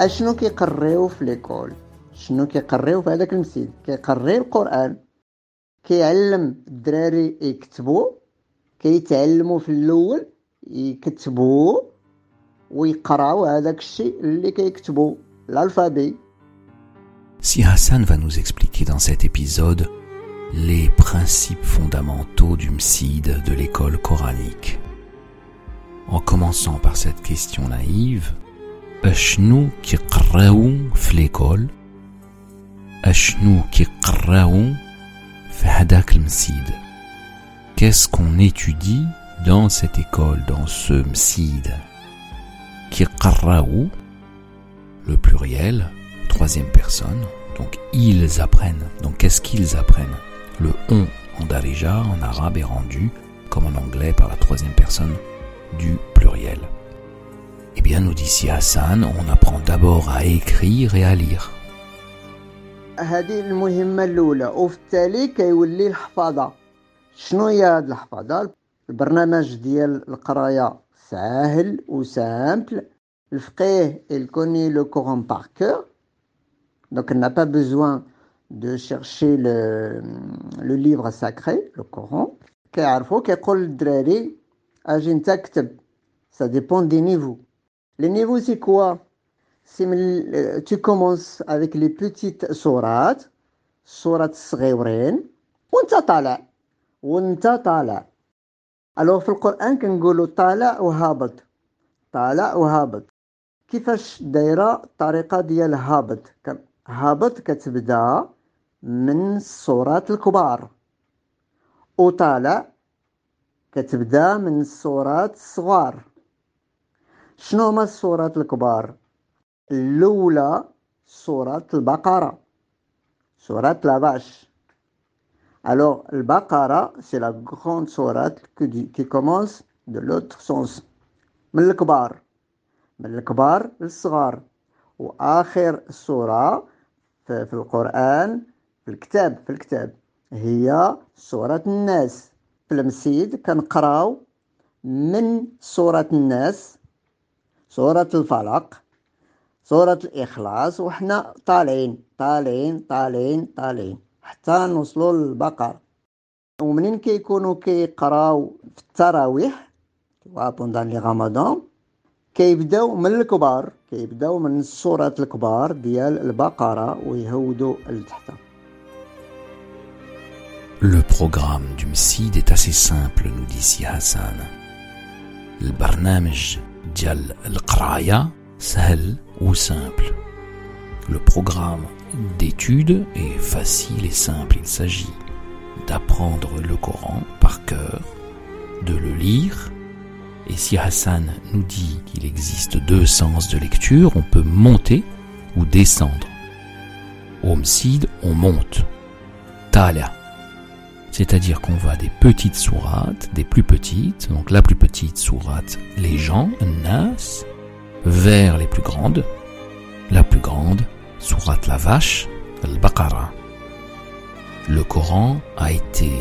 اشنو كيقريو في ليكول شنو كيقريو في هذاك المسجد كيقري القران كيعلم الدراري يكتبوا كيتعلموا في الاول يكتبوا ويقراو هذاك الشيء اللي كيكتبوا الالفابي Si Hassan va nous expliquer dans cet épisode les principes fondamentaux du MSID de l'école coranique. En commençant par cette question naïve, اشنو كيقراو في ليكول اشنو كيقراو في هداك المسيد Qu'est-ce qu'on étudie dans cette école, dans ce msid Kiqarraou, le pluriel, troisième personne, donc ils apprennent. Donc qu'est-ce qu'ils apprennent Le on en darija, en arabe, est rendu, comme en anglais, par la troisième personne du pluriel. Eh bien, nous dit si Hassan, on apprend d'abord à écrire et à lire. هذه المهمة الأولى وفي التالي كيولي الحفاظة شنو هي هاد الحفاظة البرنامج ديال القراية ساهل وسامبل الفقيه il connaît le Coran par cœur donc il n'a pas besoin de chercher le, le livre sacré le Coran كيعرفو كيقول للدراري اجي انت كتب ça dépend des niveaux Les niveaux c'est quoi? C'est tu commences avec les petites sourates. Sourate الصغيورين وانت طالع وانت طالع الوغ في القرآن كنقولوا طالع وهابط طالع وهابط كيفاش دايرة الطريقة ديال هابط؟ هابط كتبدا من الصورات الكبار. وطالع كتبدا من الصورات الصغار. شنو هما الصورات الكبار؟ الأولى سورة البقرة. سورة لا vache Alors, le Baqara, c'est la grande qui, qui commence de l'autre sens. من الكبار؟ من الكبار للصغار وآخر سورة في, القرآن في الكتاب في الكتاب. هي سورة الناس. في المسيد كنقراو من سورة الناس سورة الفلق سورة الإخلاص وحنا طالعين طالعين طالعين طالعين حتى نوصلوا للبقر. ومنين كيكونوا كيقراو في التراويح؟ بوندان لي غامضان كيبداو من الكبار كيبداو من السورة الكبار ديال البقرة ويهودوا لتحت Le programme du MSID est assez simple, nous dit Si Hassan. البرنامج ديال القراية سهل ou simple. Le programme d'étude est facile et simple. Il s'agit d'apprendre le Coran par cœur, de le lire, et si Hassan nous dit qu'il existe deux sens de lecture, on peut monter ou descendre. Au Msid, on monte. Tala. c'est-à-dire qu'on va des petites sourates, des plus petites, donc la plus petite sourate, les gens, Nas, vers les plus grandes. La plus grande, Surat la vache, Al-Baqarah. Le Coran a été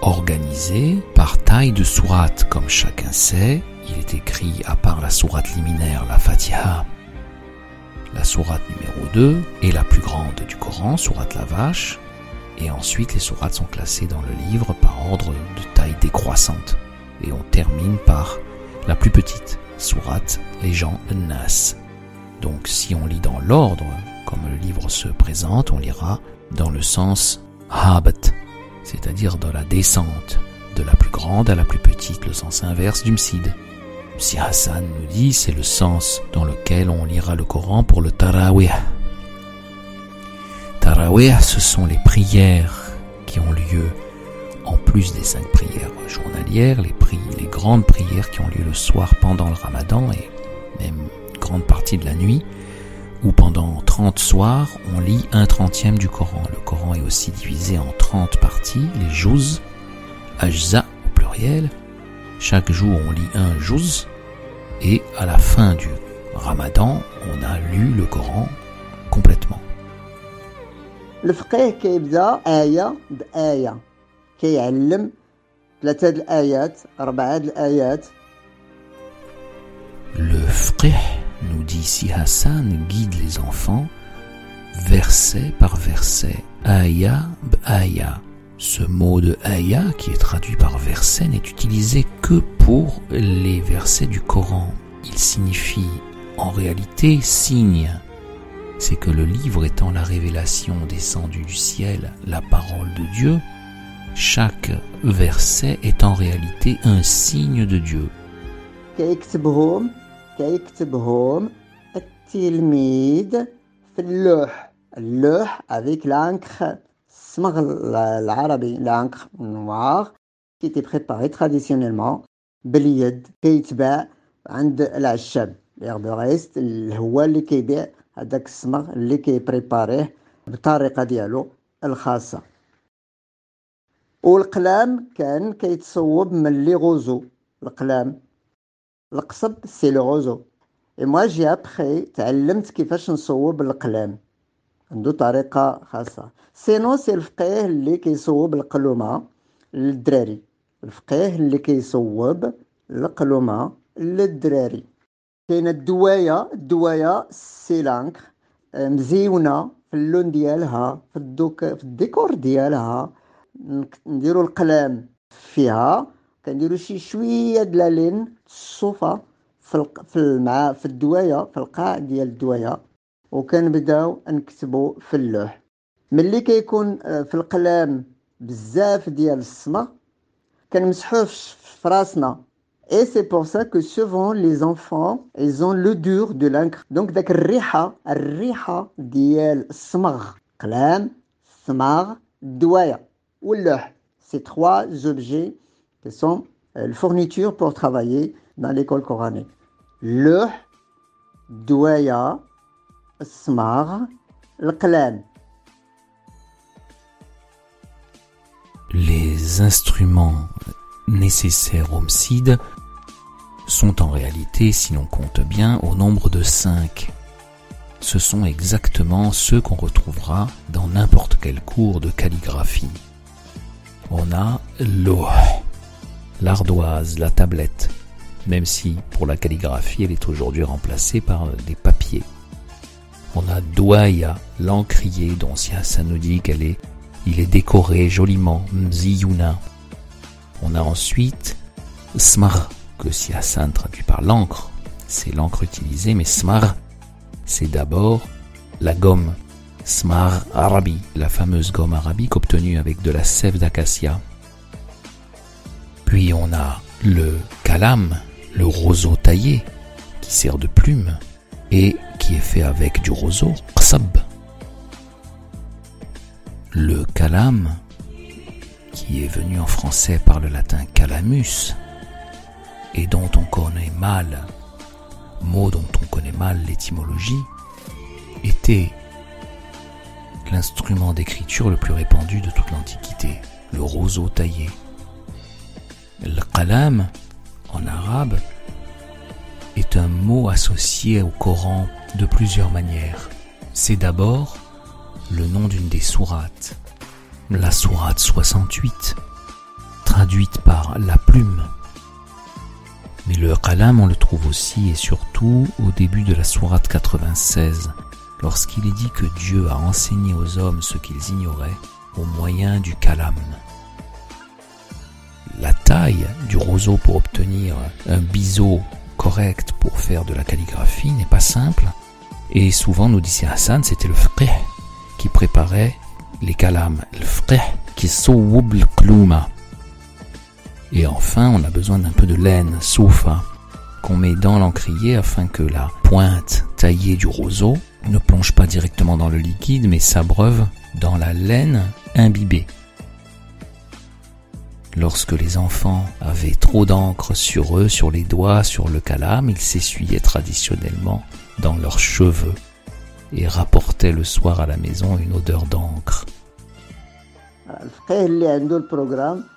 organisé par taille de sourates, comme chacun sait. Il est écrit à part la sourate liminaire, la Fatiha, la sourate numéro 2 et la plus grande du Coran, Surat la vache. Et ensuite, les sourates sont classées dans le livre par ordre de taille décroissante. Et on termine par la plus petite, sourate les gens Nas. Donc si on lit dans l'ordre, comme le livre se présente, on lira dans le sens habat, c'est-à-dire dans la descente, de la plus grande à la plus petite, le sens inverse du msid. Si Hassan nous dit, c'est le sens dans lequel on lira le Coran pour le tarawih. Ce sont les prières qui ont lieu en plus des cinq prières journalières, les, grandes prières qui ont lieu le soir pendant le ramadan et même grande partie de la nuit, où pendant 30 soirs, on lit un trentième du Coran. Le Coran est aussi divisé en 30 parties, les juz, ajza au pluriel. Chaque jour, on lit un juz, et à la fin du ramadan, on a lu le Coran complètement. الفقيه كيبدا آية بآية كيعلم ثلاثة الآيات أربعة الآيات Le fiqh, nous dit si Hassan, guide les enfants, verset par verset, aya b'aya. Ce mot de aya, qui est traduit par verset, n'est utilisé que pour les versets du Coran. Il signifie en réalité signe. C'est que le livre étant la révélation descendue du ciel, la parole de Dieu, chaque verset est en réalité un signe de Dieu. كيكتبهم كيكتبهم التلميذ في اللوح اللوح avec l'encre الصمغ العربي l'encre noir qui était préparé traditionnellement باليد كيتباع عند العشاب l'herboriste هو اللي كيبيع هذاك الصمغ اللي كيبريباريه بالطريقة ديالو الخاصة. والقلم كان كيتصوب من لي غوزو القلم القصب سي لو غوزو. اي موا جي ابخي تعلمت كيفاش نصوب القلم عنده طريقة خاصة. سينو سي الفقيه اللي كيصوب القلومة للدراري. الفقيه اللي كيصوب القلومة للدراري. كاينة الدواية الدواية سي لانكر مزيونة في اللون ديالها في الدوك في الديكور ديالها. نديرو القلم فيها. كنديرو شي شوية د لالين الصوفة في. في المع في الدوايه في القاع ديال الدوايه وكنبداو نكتبو في اللوح. ملي كيكون في القلم بزاف ديال الصمغ كنمسحوه في راسنا. Et c'est pour ça que souvent les enfants, ils ont l'odeur de l'encre. Donc داك الريحة الريحة ديال الصمغ قلم الصمغ الدواية واللوح. Ces trois objets qui sont la fourniture pour travailler dans l'école coranique. اللوح الدواية الصماغ القلم Les instruments nécessaires au MSID sont en réalité, si l'on compte bien, au nombre de 5. Ce sont exactement ceux qu'on retrouvera dans n'importe quel cours de calligraphie. On a l'eau, l'ardoise, la tablette, même si pour la calligraphie elle est aujourd'hui remplacée par des papiers. On a douaya, l'encrier dont Hassan nous dit qu'elle est, il est décoré joliment, mziyuna. On a ensuite smar, que si Hassan traduit par l'encre, c'est l'encre utilisée, mais smar, c'est d'abord la gomme. Smar arabi, la fameuse gomme arabique obtenue avec de la sève d'acacia. Puis on a le kalam, le roseau taillé, qui sert de plume et qui est fait avec du roseau, qsab. Le kalam, qui est venu en français par le latin calamus, et dont on connaît mal, mot dont on connaît mal l'étymologie, était l'instrument d'écriture le plus répandu de toute l'Antiquité, le roseau taillé. Le qalam, en arabe, est un mot associé au Coran de plusieurs manières. C'est d'abord le nom d'une des sourates, la sourate 68, traduite par la plume. Mais le qalam, on le trouve aussi et surtout au début de la sourate 96, lorsqu'il est dit que Dieu a enseigné aux hommes ce qu'ils ignoraient au moyen du kalam. La taille du roseau pour obtenir un biseau correct pour faire de la calligraphie n'est pas simple, et souvent nous disait Hassan, c'était le fiqh qui préparait les kalams, le fiqh qui sawwub kluma. Et enfin, on a besoin d'un peu de laine, soufa, qu'on met dans l'encrier afin que la pointe taillée du roseau ne plonge pas directement dans le liquide mais s'abreuve dans la laine imbibée. Lorsque les enfants avaient trop d'encre sur eux, sur les doigts, sur le calame, ils s'essuyaient traditionnellement dans leurs cheveux et rapportaient le soir à la maison une odeur d'encre.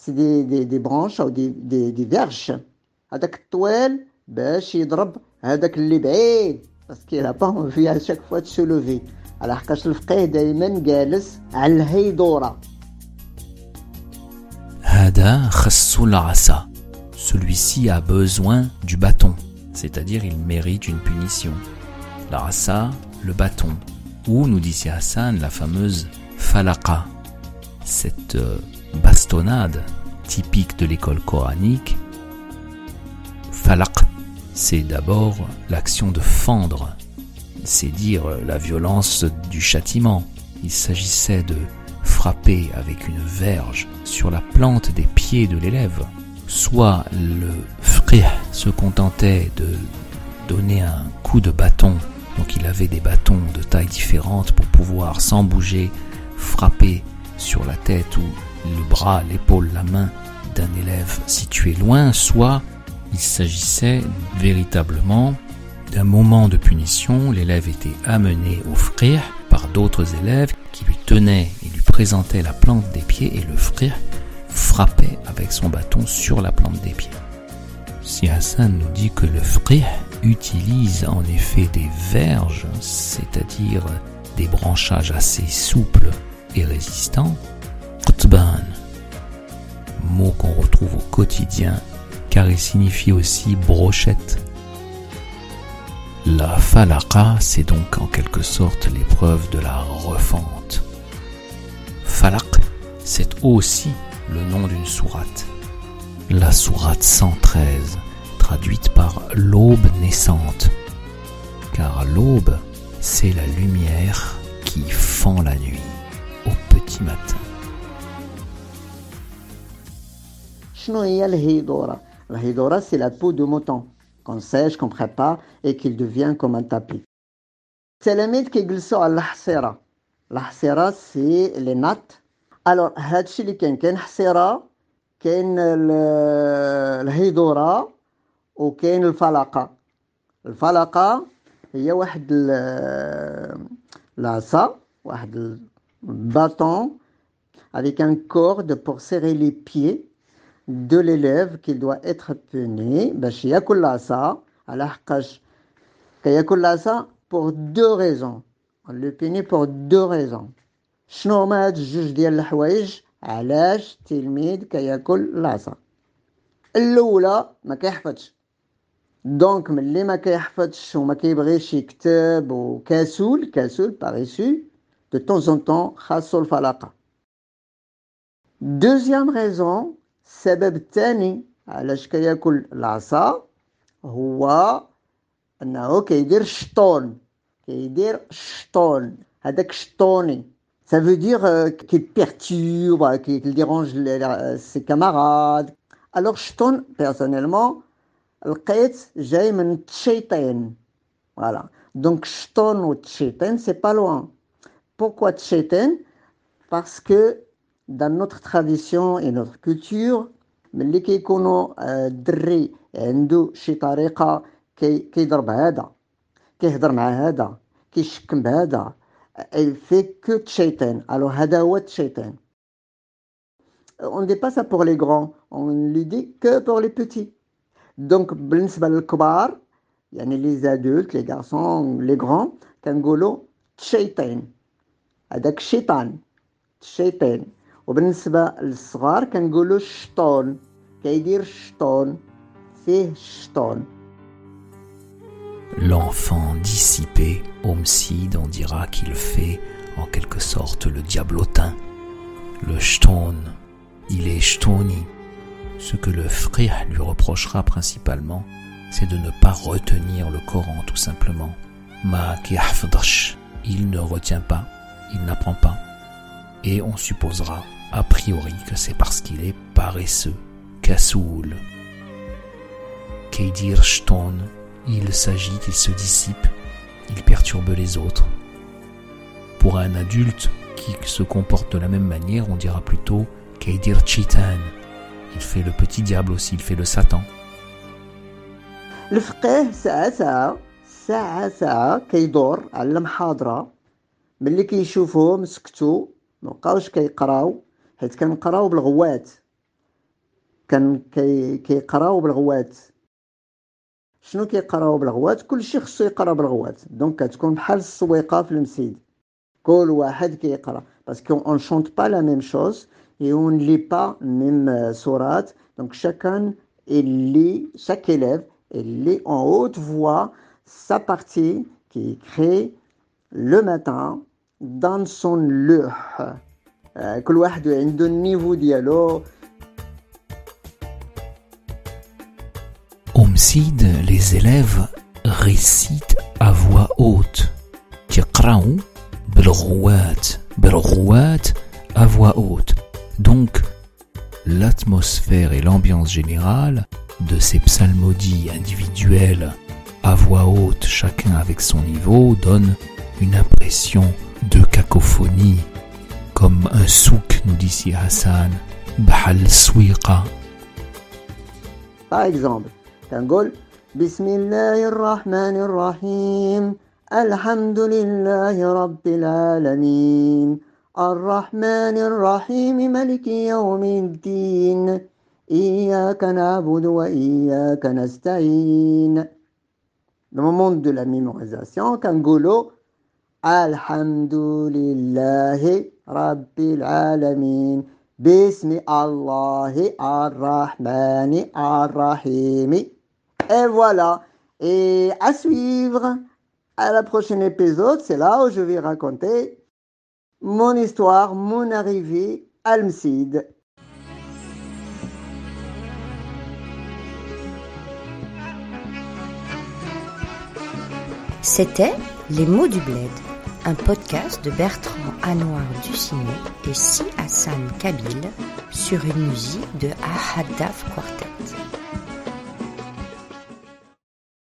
سي دي دي دي برونش او دي دي دي فيرش هذاك الطويل باش يضرب هذاك اللي بعيد باسكو لا با فيها شاك فوا تسو لوفي على حقاش الفقيه دائما جالس على الهيدوره هذا خصو العصا celui-ci a besoin du bâton c'est-à-dire il mérite une punition la asa, le bâton ou nous disait Hassan la fameuse falaqa cette euh, bastonnade typique de l'école coranique, falaq, c'est d'abord l'action de fendre, c'est dire la violence du châtiment. Il s'agissait de frapper avec une verge sur la plante des pieds de l'élève. Soit le frih se contentait de donner un coup de bâton, donc il avait des bâtons de tailles différentes pour pouvoir, sans bouger, frapper sur la tête ou le bras, l'épaule, la main d'un élève situé loin, soit il s'agissait véritablement d'un moment de punition, l'élève était amené au frire par d'autres élèves qui lui tenaient et lui présentaient la plante des pieds et le frire frappait avec son bâton sur la plante des pieds. Si Hassan nous dit que le frire utilise en effet des verges, c'est-à-dire des branchages assez souples et résistant, Mot qu'on retrouve au quotidien car il signifie aussi brochette. La falaqa, c'est donc en quelque sorte l'épreuve de la refente. Falaq, c'est aussi le nom d'une sourate. La sourate 113, traduite par l'aube naissante. Car l'aube, c'est la lumière qui fend la nuit au petit matin. شنو هي الهيدورة الهيدورة سي لا بو دو موطون كون سيج كون بريبار اي كيل دوفيان كوم ان تابي التلاميذ كيجلسوا على الحصيرة الحصيرة سي لي نات الوغ هادشي اللي كاين كاين حصيرة كاين الهيدورة وكاين الفلقة الفلقة هي واحد العصا واحد bâton avec un corde pour serrer les pieds de l'élève qui doit être puni باش ياكل العصا على حقاش كياكل العصا pour deux raisons on le punit pour deux raisons شنو هما هاد الجوج ديال الحوايج علاش التلميذ كياكل العصا الاولى ما كيحفظش دونك ملي ما كيحفظش وما كيبغيش يكتب وكاسول كاسول باريسو de temps en temps خاصو الفلاقة دوزيام ريزون السبب الثاني علاش كياكل العصا هو انه كيدير الشطون كيدير الشطون هذاك شطوني ça veut dire qu'il perturbe qu'il dérange ses camarades alors شطون personnellement لقيت جاي من التشيطين voilà donc شطون والتشيطين c'est pas loin Pourquoi Tchéten Parce que dans notre tradition et notre culture, ملي كيكونوا الدري عنده شي طريقة كي كيضرب هذا كيهضر مع هذا كيشكم بهذا il fait que تشيطان alors هذا هو تشيطان on ne dit pas ça pour les grands on le dit que pour les petits donc بالنسبة للكبار يعني les adultes les garçons les grands كنقولوا تشيطان هذاك الشيطان الشيطان وبالنسبة للصغار كنقولوا الشطون كيدير الشطون فيه الشطون L'enfant dissipé, homicide, on dira qu'il fait en quelque sorte le diablotin. Le shton, il est shtoni. Ce que le frère lui reprochera principalement, c'est de ne pas retenir le Coran tout simplement. Ma il ne retient pas, il n'apprend pas. Et on supposera a priori que c'est parce qu'il est paresseux, kassoul. Keidir Shton, il s'agite, il se dissipe, il perturbe les autres. Pour un adulte qui se comporte de la même manière, on dira plutôt Keidir Chitan. Il fait le petit diable aussi, il fait le Satan. الفقيه ساعة ساعة ساعة ساعة كيدور على المحاضرة ملي كيشوفوهم سكتوا مبقاوش كيقراو حيت كنقراو بالغوات كان كي كيقراو بالغوات شنو كيقراو بالغوات كلشي خصو يقرا بالغوات دونك كتكون بحال السويقه في المسيد كل واحد كيقرا باسكو اون شونت با لا ميم شوز اي اون لي با ميم سورات دونك شاكان اللي chaque élève il lit en haute voix sa partie qui crée le matin dans son لوح كل واحد عنده النيفو ديالو Au MSID, les élèves récitent à voix haute. تيقراو بالغوات بالغوات à voix haute. Donc, l'atmosphère et l'ambiance générale de ces psalmodies individuelles à voix haute, chacun avec son niveau, donne une impression de cacophonie, comme un souk, nous dit si Hassan, Bahal Swiqa. Par exemple, كنقول بسم الله الرحمن الرحيم الحمد لله رب العالمين الرحمن الرحيم ملك يوم الدين إياك نعبد وإياك نستعين Le moment de la mémorisation, كنقولوا الحمد لله رب العالمين بسم الله الرحمن الرحيم Et voilà. Et à suivre à la prochaine épisode, c'est là où je vais raconter mon histoire, mon arrivée à Al-Msid. C'était Les mots du bled, un podcast de Bertrand Anouar Ducinet et Si Hassan Kabil sur une musique de Ahadaf Quartet.